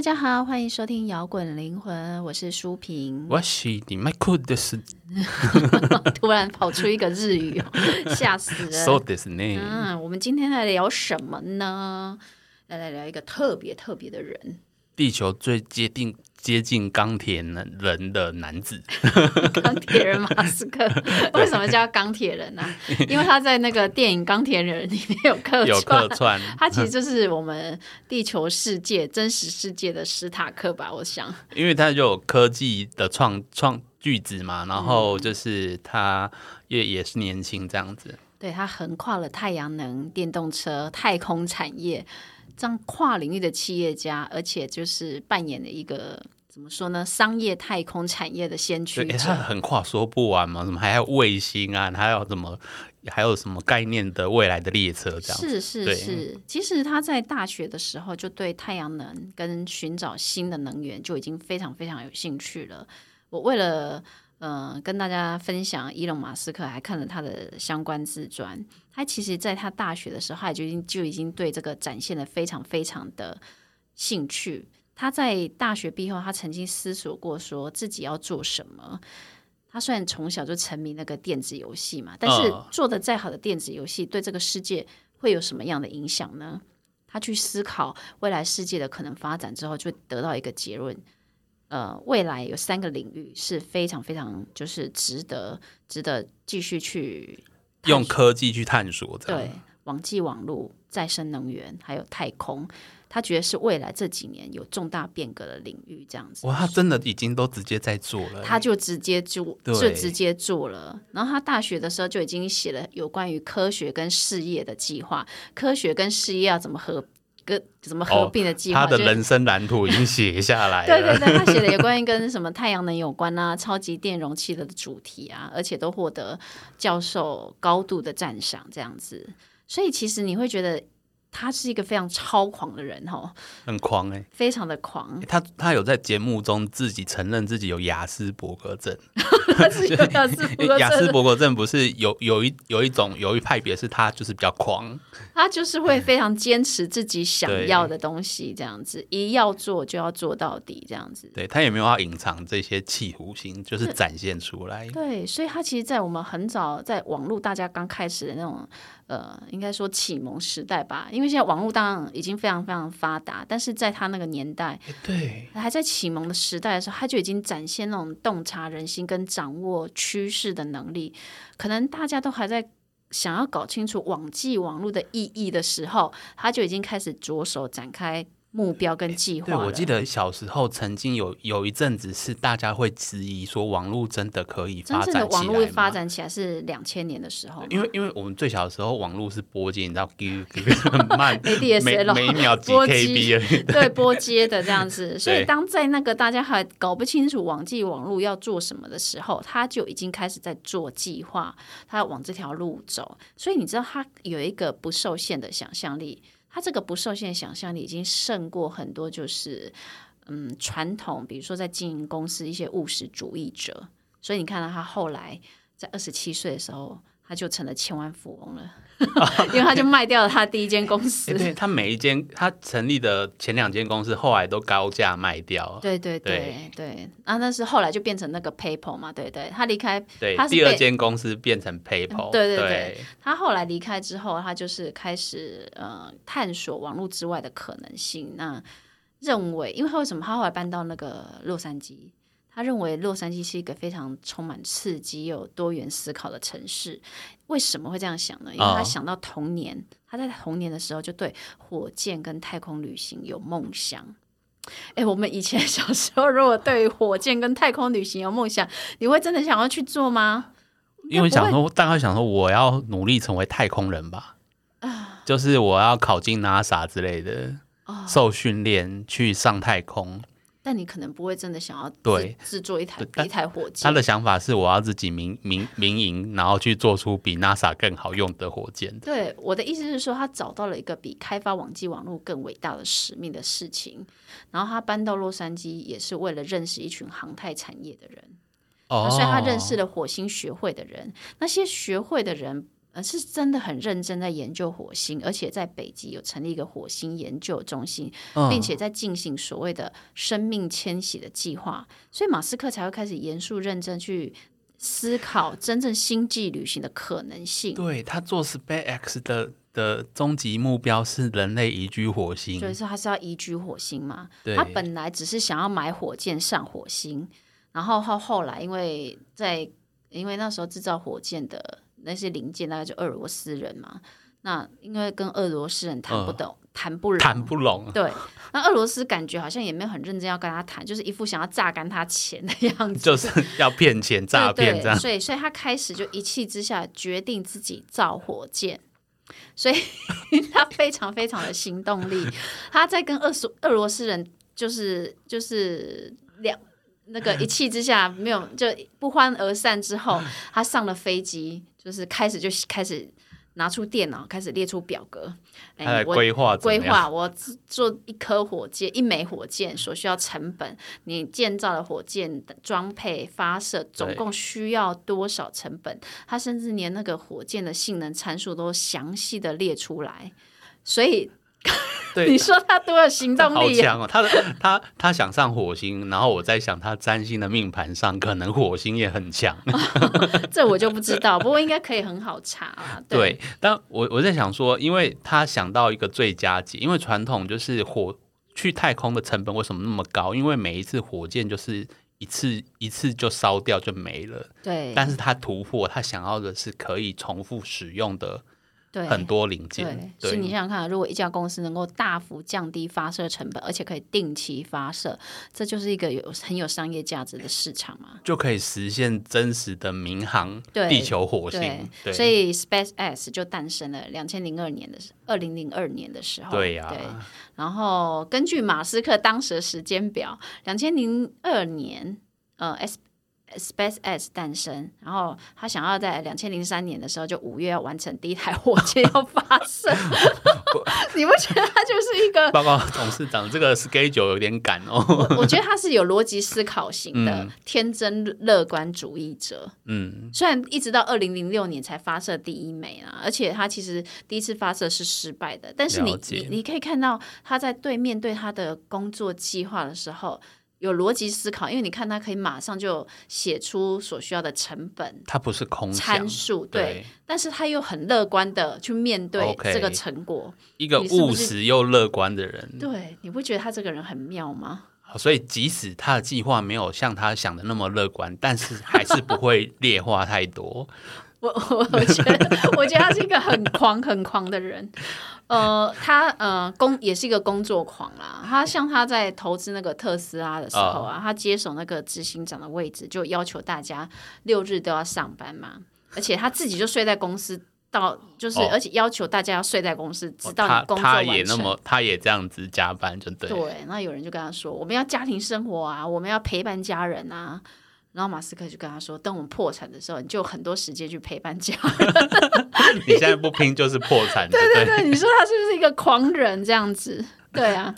大家好，欢迎收听摇滚灵魂，我是舒平。我是你麦克的是突然跑出一个日语哦，吓死人。so this 呢？嗯，我们今天来聊什么呢？来来聊一个特别特别的人，地球最接近接近钢铁人人的男子，钢铁人马斯克。为什么叫钢铁人呢、因为他在那个电影《钢铁人》里面有客有串客。串，他其实就是我们地球世界真实世界的史塔克吧？我想，因为他就有科技的创创句子嘛，然后就是他也也是年轻这样子，对他横跨了太阳能、电动车、太空产业这样跨领域的企业家，而且就是扮演了一个怎么说呢，商业太空产业的先驱很跨说不完嘛，什么还有卫星啊，还有什么还有什么概念的未来的列车这样，是是是，其实他在大学的时候就对太阳能跟寻找新的能源就已经非常非常有兴趣了。我为了呃跟大家分享伊隆马斯克，还看了他的相关自传。他其实在他大学的时候，他就已经就已经对这个展现了非常非常的兴趣。他在大学毕业后，他曾经思索过说自己要做什么。他虽然从小就沉迷那个电子游戏嘛，但是嗯做的再好的电子游戏对这个世界会有什么样的影响呢？他去思考未来世界的可能发展之后，就得到一个结论。呃，未来有三个领域是非常非常就是值得值得继续去用科技去探索。对网际网络、再生能源还有太空，他觉得是未来这几年有重大变革的领域，这样子。哇，他真的已经都直接在做了，他就直接就，就直接做了。然后他大学的时候就已经写了有关于科学跟事业的计划，科学跟事业要怎么合跟什么合并的计划。哦他的人生蓝图已经写下来了。对对对，他写的有关于跟什么太阳能有关啊、超级电容器的主题啊，而且都获得教授高度的赞赏，这样子。所以其实你会觉得他是一个非常超狂的人哦，很狂哎、非常的狂，他他有在节目中自己承认自己有雅斯伯格症，雅斯伯格 雅斯症，伯格症不是有有一有一种有一派别是他就是比较狂，他就是会非常坚持自己想要的东西，这样子，一要做就要做到底，这样子。对他也没有要隐藏这些企图心，就是展现出来。对，所以他其实，在我们很早在网络大家刚开始的那种呃，应该说启蒙时代吧，因为现在网络当然已经非常非常发达，但是在他那个年代，对，还在启蒙的时代的时候，他就已经展现那种洞察人心跟掌握趋势的能力。可能大家都还在想要搞清楚网际网络的意义的时候，他就已经开始着手展开目标跟计划对。我记得小时候曾经有有一阵子是大家会质疑说网络真的可以真发正的网络展起来吗发展起来是两千年的时候，因为因为我们最小的时候网络是拨接，你知道，很慢 每每秒几 KB。对波接的这样子，所以对当在那个大家还搞不清楚网际网络要做什么的时候，他就已经开始在做计划，他要往这条路走。所以你知道，他有一个不受限的想象力，他这个不受限想象力已经胜过很多就是嗯传统，比如说在经营公司一些务实主义者。所以你看到他后来在二十七岁的时候，他就成了千万富翁了，因为他就卖掉了他第一间公司欸。对他每一间他成立的前两间公司，后来都高价卖掉。对对对对，啊，那是后来就变成那个 PayPal 嘛，对对，他离开，对他，是第二间公司变成 PayPal。对对对对他后来离开之后，他就是开始呃探索网络之外的可能性。那认为，因为他为什么他后来搬到那个洛杉矶？他认为洛杉矶是一个非常充满刺激又多元思考的城市。为什么会这样想呢？因为他哦想到童年，他在童年的时候就对火箭跟太空旅行有梦想。哎，我们以前 小时候，如果对于火箭跟太空旅行有梦想，你会真的想要去做吗？因为想说，大概想说，我要努力成为太空人吧，啊就是我要考进 NASA 之类的，哦受训练去上太空。但你可能不会真的想要对制作一台一台火箭。他的想法是，我要自己民民民营，然后去做出比 NASA 更好用的火箭。对我的意思是说，他找到了一个比开发网际网络更伟大的使命的事情，然后他搬到洛杉矶也是为了认识一群航太产业的人，哦所以他认识了火星学会的人。那些学会的人呃，是真的很认真在研究火星，而且在北极有成立一个火星研究中心，嗯并且在进行所谓的生命迁徙的计划，所以马斯克才会开始严肃认真去思考真正星际旅行的可能性。对他做 SpaceX 的的终极目标是人类移居火星，所以说他是要移居火星嘛？他本来只是想要买火箭上火星，然后后后来因为在因为那时候制造火箭的那些零件大概就俄罗斯人嘛，那因为跟俄罗斯人谈不懂，谈不拢，嗯谈不拢。对，那俄罗斯感觉好像也没有很认真要跟他谈，就是一副想要榨干他钱的样子，就是。要骗钱诈骗这样，所以所以他开始就一气之下决定自己造火箭。所以 他非常非常的行动力，他在跟俄苏俄罗斯人就是就是两那个 一气之下没有就不欢而散之后，他上了飞机，就是开始就开始拿出电脑开始列出表格，哎规划规划我制做一颗火箭，一枚火箭所需要成本，你建造的火箭的装配、发射总共需要多少成本？他甚至连那个火箭的性能参数都详细的列出来。所以对你说他多有行动好力、啊？强哦！他的他他想上火星，然后我在想他占星的命盘上，可能火星也很强。这我就不知道，不过应该可以很好查啊。对，但我我在想说，因为他想到一个最佳解，因为传统就是火去太空的成本为什么那么高？因为每一次火箭就是一次一次就烧掉就没了，对但是他突破，他想要的是可以重复使用的对很多零件。对，所以你想想看，如果一家公司能够大幅降低发射成本，而且可以定期发射，这就是一个有很有商业价值的市场嘛。就可以实现真实的民航对地球火星。对，对，所以 SpaceX 就诞生了，两千零二年的二零零二年的时候，对呀、对然后根据马斯克当时的时间表，两千零二年，呃，S SpaceX 诞生，然后他想要在两千零三年的时候，就五月要完成第一台火箭要发射，你不觉得他就是一个？报告董事长，这个 schedule 有点赶哦。我我觉得他是有逻辑思考型的、嗯天真乐观主义者。嗯，虽然一直到二零零六年才发射第一枚啊，而且他其实第一次发射是失败的，但是你你你可以看到他在对面对他的工作计划的时候。有逻辑思考，因为你看他可以马上就写出所需要的成本他不是空参，数，对，对，但是他又很乐观的去面对这个成果。一个务实又乐观的人。对，你不觉得他这个人很妙吗？所以即使他的计划没有像他想的那么乐观，但是还是不会 劣化太多。我我 我觉得，我觉得他是一个很狂很狂的人。呃，他呃工也是一个工作狂啦。他像他在投资那个特斯拉的时候啊，他接手那个执行长的位置，就要求大家六日都要上班嘛，而且他自己就睡在公司。到就是，哦而且要求大家要睡在公司，直到他你工作完成。也那么，他也这样子加班，就对。对，那有人就跟他说，我们要家庭生活啊，我们要陪伴家人啊。然后马斯克就跟他说，等我们破产的时候，你就有很多时间去陪伴家人。你现在不拼就是破产，对不对？对，你说他是不是一个狂人这样子？对啊，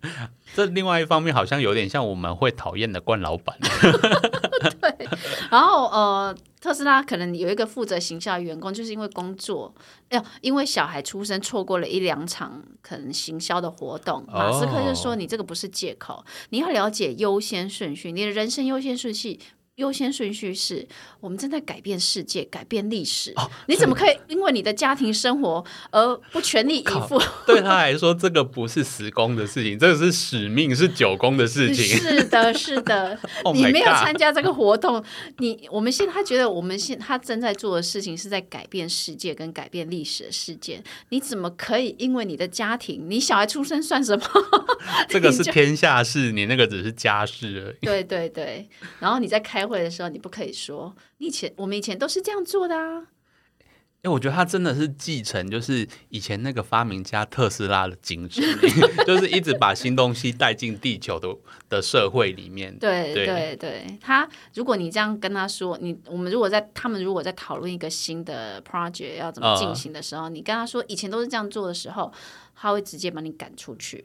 这另外一方面好像有点像我们会讨厌的冠老板。对然后呃，特斯拉可能有一个负责行销的员工，就是因为工作，哎呦，因为小孩出生错过了一两场可能行销的活动，马斯克就说你这个不是借口，你要了解优先顺序，你的人生优先顺序。优先顺序是我们正在改变世界、改变历史。你怎么可以因为你的家庭生活而不全力以赴？对他来说，这个不是十公的事情，这个是使命，是九公的事情。是的，是的 Oh 你没有参加这个活动，你我们现他觉得我们现他正在做的事情是在改变世界跟改变历史的事件，你怎么可以因为你的家庭，你小孩出生算什么？这个是天下事，你那个只是家事而已。对对对，然后你在开会的时候，你不可以说你以前我们以前都是这样做的啊。因为我觉得他真的是继承，就是以前那个发明家特斯拉的精神，就是一直把新东西带进地球的的社会里面。对对对对，他如果你这样跟他说，你我们如果在他们如果在讨论一个新的 project 要怎么进行的时候，你跟他说以前都是这样做的时候，他会直接把你赶出去。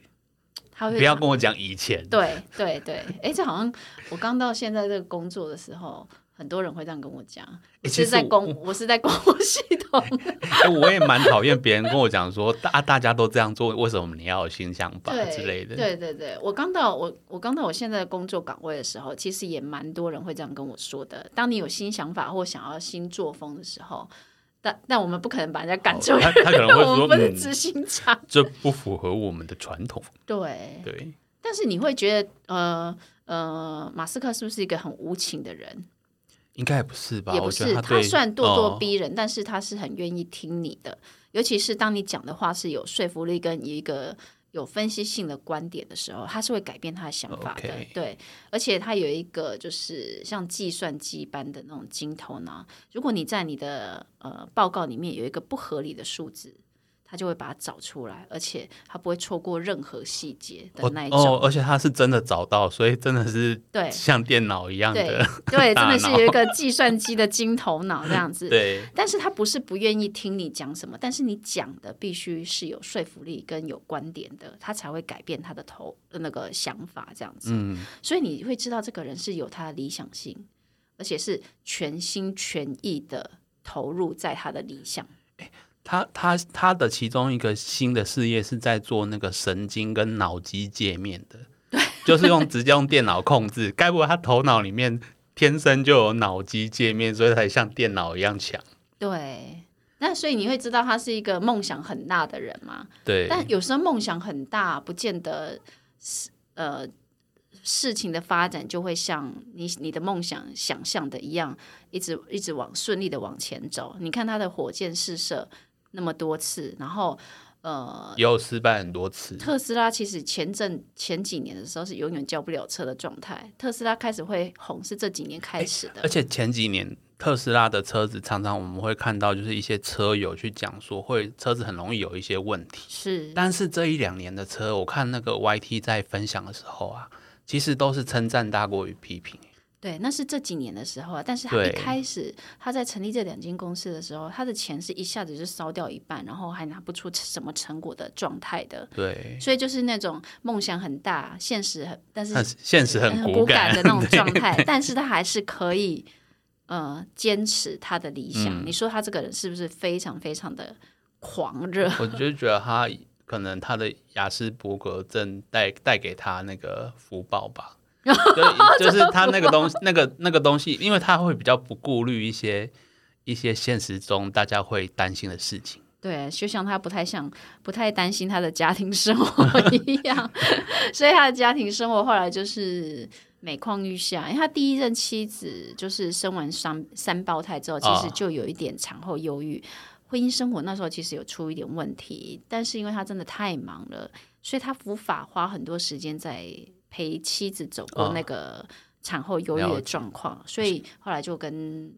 他会不要跟我讲以前，对对对，哎，这好像我刚到现在这个工作的时候，很多人会这样跟我讲，是在公，我是在公务系统。哎、我也蛮讨厌别人跟我讲说，大大家都这样做，为什么你要有新想法之类的？对对对，我刚到我我刚到我现在的工作岗位的时候，其实也蛮多人会这样跟我说的。当你有新想法或想要新作风的时候，但但我们不可能把人家赶出去，他他可能会 我说，我，们不是执行长。这不符合我们的传统。对，对，但是你会觉得，呃呃，马斯克是不是一个很无情的人？应该也不是吧？也不是，他对他虽然咄咄哦逼人，但是他是很愿意听你的，尤其是当你讲的话是有说服力跟一个有分析性的观点的时候，他是会改变他的想法的。对，而且他有一个就是像计算机般的那种金头脑，如果你在你的呃报告里面有一个不合理的数字。他就会把它找出来，而且他不会错过任何细节的哦那一种。哦，而且他是真的找到，所以真的是对 像电脑一样对的。对，真的是有一个计算机的金头脑这样子。对，但是他不是不愿意听你讲什么，但是你讲的必须是有说服力跟有观点的，他才会改变他的头那个想法这样子。嗯，所以你会知道这个人是有他的理想性，而且是全心全意的投入在他的理想。他他他的其中一个新的事业是在做那个神经跟脑机界面的，对 就是用直接用电脑控制。该不会他头脑里面天生就有脑机界面，所以才像电脑一样强？对，那所以你会知道他是一个梦想很大的人嘛？对，但有时候梦想很大，不见得是呃事情的发展就会像你你的梦想想象的一样，一直一直往顺利的往前走。你看他的火箭试射那么多次，然后呃。也有失败很多次。特斯拉其实前阵前几年的时候是永远交不了车的状态，特斯拉开始会红是这几年开始的，而且前几年特斯拉的车子常常我们会看到，就是一些车友去讲说，会车子很容易有一些问题。是但是这一两年的车，我看那个 YT 在分享的时候啊，其实都是称赞大过于批评。对，那是这几年的时候啊。但是他一开始他在成立这两间公司的时候，他的钱是一下子就烧掉一半，然后还拿不出什么成果的状态的。对，所以就是那种梦想很大，现实很，但是现实很骨骨感的那种状态，但是他还是可以呃坚持他的理想。嗯你说他这个人是不是非常非常的狂热？我就觉得他可能他的雅斯伯格症带带给他那个福报吧，就就是他那个东西，那个那个东西，因为他会比较不顾虑一些一些现实中大家会担心的事情。对，就像他不太像、不太担心他的家庭生活一样，所以他的家庭生活后来就是每况愈下。因为他第一任妻子就是生完三三胞胎之后，其实哦就有一点产后忧郁，婚姻生活那时候其实有出一点问题，但是因为他真的太忙了，所以他无法花很多时间在陪妻子走过哦那个产后忧郁的状况，所以后来就跟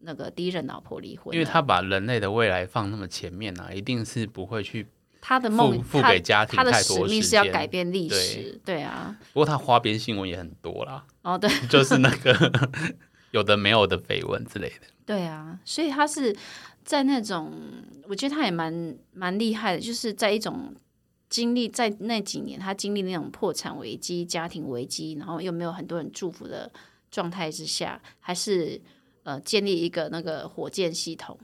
那个第一任老婆离婚，因为他把人类的未来放那么前面啊，一定是不会去。他的梦，付给家庭他的使命是要改变历史，对啊，不过他花边新闻也很多啦，哦对 就是那个有的没有的绯闻之类的。对啊，所以他是在那种，我觉得他也蛮蛮厉害的，就是在一种经历在那几年，他经历那种破产危机、家庭危机，然后又没有很多人祝福的状态之下，还是呃建立一个那个火箭系统，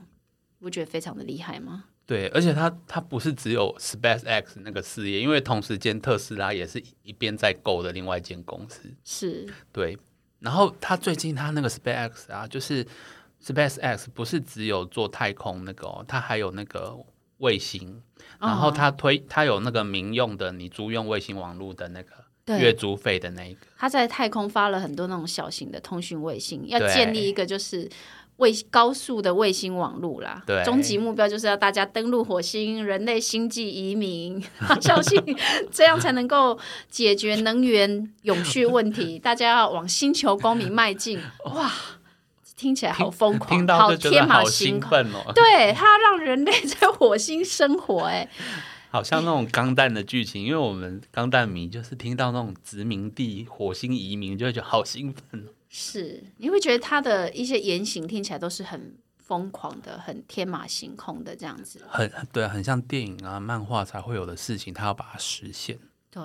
不觉得非常的厉害吗？对，而且他他不是只有 SpaceX 那个事业，因为同时间特斯拉也是一边在购的另外一间公司。是对，然后他最近他那个 SpaceX 啊，就是 SpaceX 不是只有做太空那个哦，它还有那个卫星，然后哦它推他有那个民用的你租用卫星网络的那个对月租费的那一个。他在太空发了很多那种小型的通讯卫星，要建立一个就是卫高速的卫星网络啦。对终极目标就是要大家登陆火星，人类星际移民。相信这样才能够解决能源永续问题，大家要往星球公民迈进。哇，听起来好疯狂，听到好就觉天马得好兴行空。奋哦，对他让人类在火星生活、哎，好像那种钢弹的剧情，因为我们钢弹迷就是听到那种殖民地、火星移民，就会觉得好兴奋哦。是你会觉得他的一些言行听起来都是很疯狂的、很天马行空的这样子。很对，很像电影啊、漫画才会有的事情，他要把它实现。对，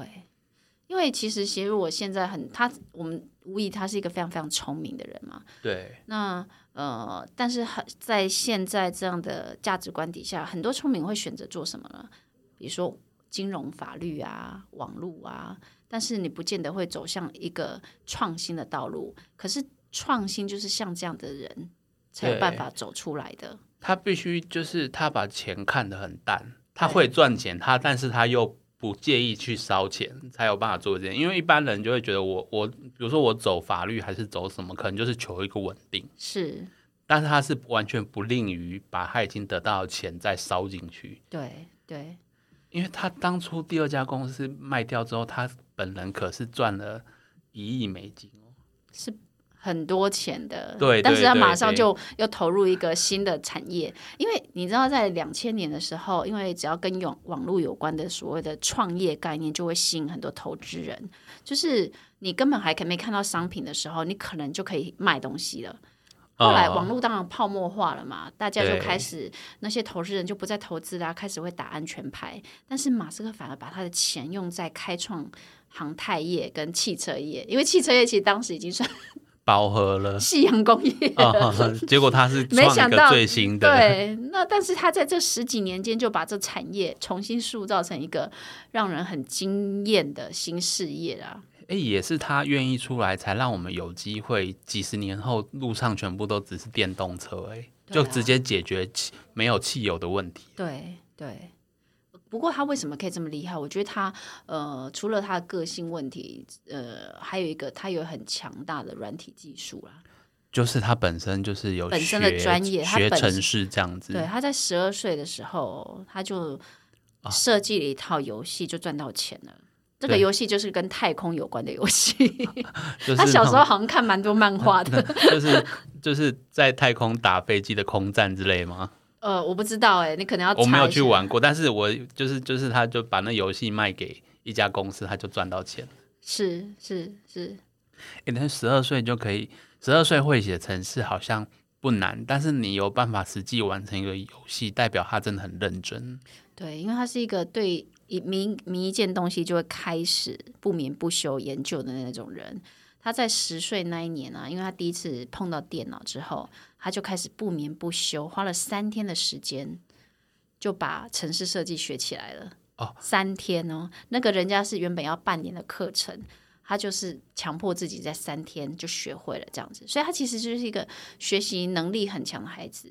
因为其实协如我现在很他，我们无疑他是一个非常非常聪明的人嘛。对，那呃，但是很在现在这样的价值观底下，很多聪明会选择做什么呢？比如说金融、法律啊、网络啊，但是你不见得会走向一个创新的道路。可是创新就是像这样的人才有办法走出来的。他必须就是他把钱看得很淡，他会赚钱，他但是他又不介意去烧钱，才有办法做这件。因为一般人就会觉得我我，比如说我走法律还是走什么，可能就是求一个稳定。是，但是他是完全不吝于把他已经得到的钱再烧进去。对对，因为他当初第二家公司卖掉之后，他本人可是赚了一亿美金哦。是很多钱的，对对但是他马上就又投入一个新的产业，因为你知道，在两千年的时候，因为只要跟网网络有关的所谓的创业概念，就会吸引很多投资人。就是你根本还可没看到商品的时候，你可能就可以卖东西了。后来哦网络当然泡沫化了嘛，大家就开始那些投资人就不再投资啦，开始会打安全牌。但是马斯克反而把他的钱用在开创航太业跟汽车业，因为汽车业其实当时已经算饱和了夕阳工业啊、结果他是 没想到最新的，对，那但是他在这十几年间就把这产业重新塑造成一个让人很惊艳的新事业啊。哎，也是他愿意出来，才让我们有机会几十年后路上全部都只是电动车，哎、对啊就直接解决汽没有汽油的问题。对对。不过他为什么可以这么厉害？我觉得他呃，除了他的个性问题，呃，还有一个他有很强大的软体技术啦。就是他本身就是有本身的专业学城市这样子，对，他在十二岁的时候，他就啊设计了一套游戏，就赚到钱了。这个对游戏就是跟太空有关的游戏。就是他小时候好像看蛮多漫画的。就是就是在太空打飞机的空战之类吗？呃，我不知道哎、你可能要我没有。去玩过，但是我就是就是他就把那游戏卖给一家公司，他就赚到钱。是是是，诶，但十二岁就可以，十二岁会写程式好像不难，但是你有办法实际完成一个游戏，代表他真的很认真。对，因为他是一个对一迷迷一件东西就会开始不眠不休研究的那种人。他在十岁那一年啊，因为他第一次碰到电脑之后，他就开始不眠不休，花了三天的时间就把城市设计学起来了。哦，三天哦，那个人家是原本要半年的课程，他就是强迫自己在三天就学会了这样子，所以他其实就是一个学习能力很强的孩子。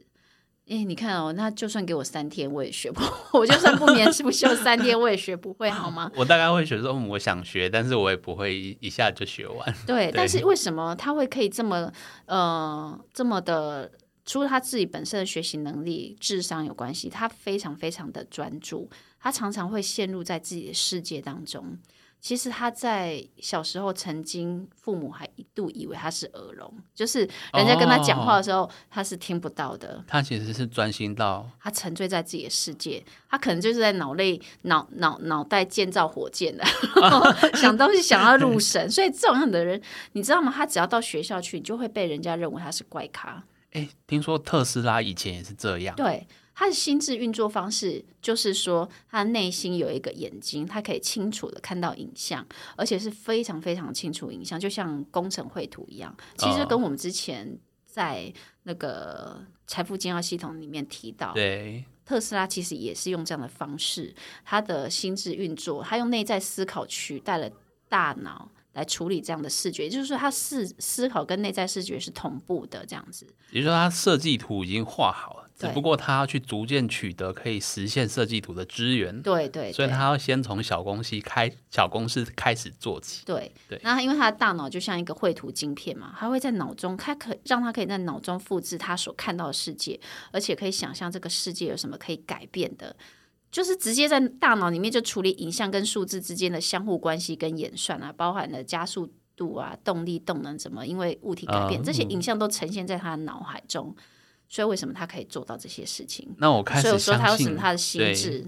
哎，你看哦，那就算给我三天，我也学不，我就算不眠不休三天，我也学不会，好吗？我大概会学说，嗯我想学，但是我也不会一一下就学完。对，对但是为什么他会可以这么呃这么的？除了他自己本身的学习能力、智商有关系，他非常非常的专注，他常常会陷入在自己的世界当中。其实他在小时候曾经，父母还一度以为他是耳聋，就是人家跟他讲话的时候，他是听不到的。他其实是专心到他沉醉在自己的世界，他可能就是在脑内脑脑脑袋建造火箭的，想东西想要入神。所以这种样的人，你知道吗？他只要到学校去，你就会被人家认为他是怪咖。哎，听说特斯拉以前也是这样。对，他的心智运作方式就是说，他内心有一个眼睛，他可以清楚的看到影像，而且是非常非常清楚影像，就像工程绘图一样。其实哦跟我们之前在那个财富金要系统里面提到，对，特斯拉其实也是用这样的方式，他的心智运作，他用内在思考取代了大脑来处理这样的视觉，也就是说，他思思考跟内在视觉是同步的，这样子。也就是说他设计图已经画好了，只不过他要去逐渐取得可以实现设计图的资源，对对对所以他要先从小公司开小公司开始做起。对对那因为他的大脑就像一个绘图晶片嘛，他会在脑中，他可让他可以在脑中复制他所看到的世界，而且可以想象这个世界有什么可以改变的。就是直接在大脑里面就处理影像跟数字之间的相互关系跟演算啊，包含了加速度啊、动力、动能怎么因为物体改变，嗯这些影像都呈现在他的脑海中。所以为什么他可以做到这些事情？那我开所以我说他有始相信什么他的心智，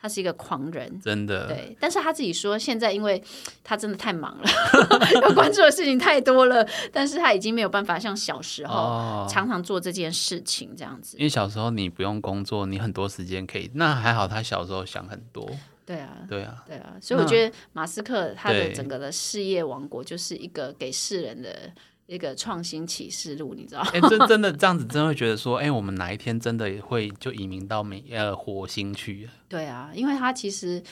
他是一个狂人。真的，对，但是他自己说，现在因为他真的太忙了，要关注的事情太多了，但是他已经没有办法像小时候、哦，常常做这件事情这样子因。为小时候你不用工作，你很多时间可以。那还好，他小时候想很多。对啊，对啊，对啊，所以我觉得马斯克他的整个的事业王国就是一个给世人的一个创新启示录，你知道？哎、真真的这样子，真的会觉得说，哎、我们哪一天真的也会就移民到美呃火星去了？对啊，因为它其实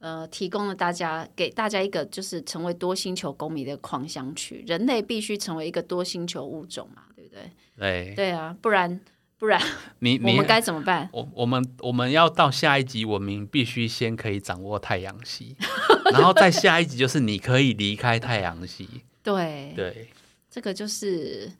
呃提供了大家给大家一个就是成为多星球公民的狂想曲，人类必须成为一个多星球物种嘛，对不对？对，对啊，不然不然你 你我们该怎么办？我我们我们要到下一级文明，必须先可以掌握太阳系，然后再下一级就是你可以离开太阳系。对，对，这个就是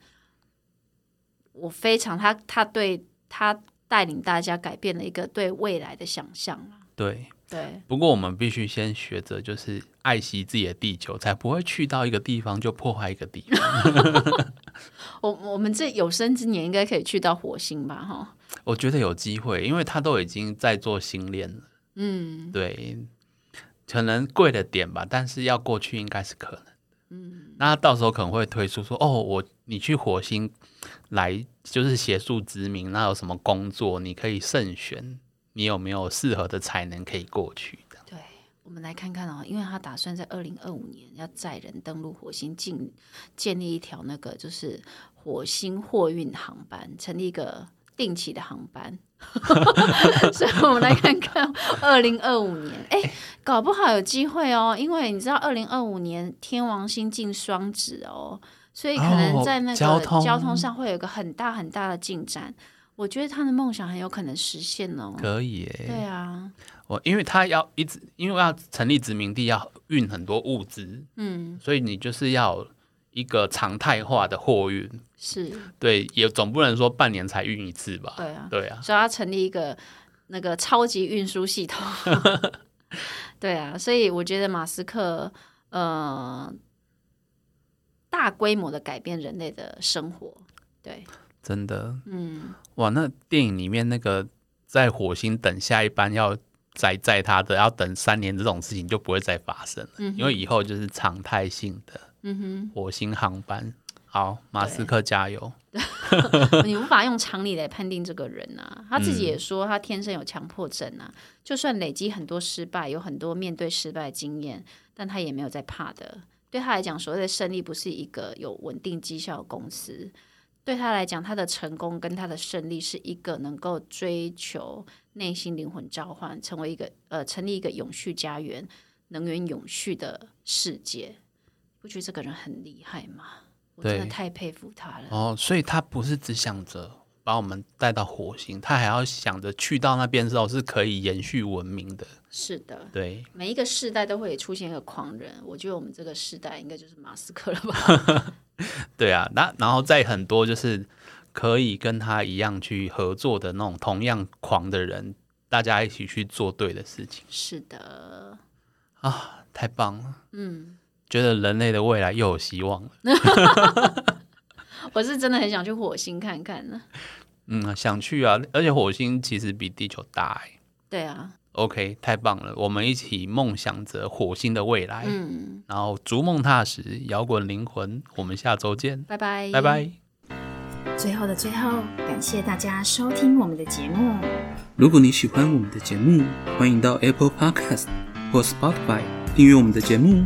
我非常他他对他带领大家改变了一个对未来的想象啊。对。对，不过我们必须先学着，就是爱惜自己的地球，才不会去到一个地方就破坏一个地方。我我们这有生之年应该可以去到火星吧？哈，我觉得有机会，因为他都已经在做星链了。嗯，对，可能贵了点吧，但是要过去应该是可能。嗯，那到时候可能会推出说，哦，我你去火星来就是协助殖民，那有什么工作你可以慎选，你有没有适合的才能可以过去的？对，我们来看看哦，因为他打算在二零二五年要载人登陆火星，建建立一条那个就是火星货运航班，成立一个定期的航班。所以我们来看看二零二五年，哎、搞不好有机会哦，因为你知道二零二五年天王星进双子哦，所以可能哦在那个交通上会有一个很大很大的进展。我觉得他的梦想很有可能实现哦。可以耶、对啊，我因为他要一直，因为要成立殖民地，要运很多物资，嗯，所以你就是要有一个常态化的货运。是，对，也总不能说半年才运一次吧？对啊。对啊，所以要成立一个那个超级运输系统。对啊，所以我觉得马斯克呃大规模的改变人类的生活。对，真的嗯，哇！那电影里面那个在火星等下一班要载载他的，要等三年这种事情就不会再发生了，嗯因为以后就是常态性的嗯哼火星航班。好，马斯克加油！你无法用常理来判定这个人啊。他自己嗯也说，他天生有强迫症啊，就算累积很多失败，有很多面对失败的经验，但他也没有在怕的。对他来讲，所谓的胜利不是一个有稳定绩效的公司，对他来讲，他的成功跟他的胜利是一个能够追求内心灵魂召唤，成为一个呃成立一个永续家园、能源永续的世界。不觉得这个人很厉害吗？我真的太佩服他了。哦，所以他不是只想着把我们带到火星，他还要想着去到那边之后是可以延续文明的。是的，对，每一个世代都会出现一个狂人，我觉得我们这个世代应该就是马斯克了吧？对啊，那然后在很多就是可以跟他一样去合作的那种同样狂的人，大家一起去做对的事情是的，啊，太棒了！嗯，觉得人类的未来又有希望了。我是真的很想去火星看看呢。嗯，想去啊，而且火星其实比地球大哎。对啊，OK，太棒了，我们一起梦想着火星的未来，嗯，然后逐梦踏实，摇滚灵魂。我们下周见，拜拜，拜拜。最后的最后，感谢大家收听我们的节目。如果你喜欢我们的节目，欢迎到 Apple Podcast 或 Spotify 订阅我们的节目，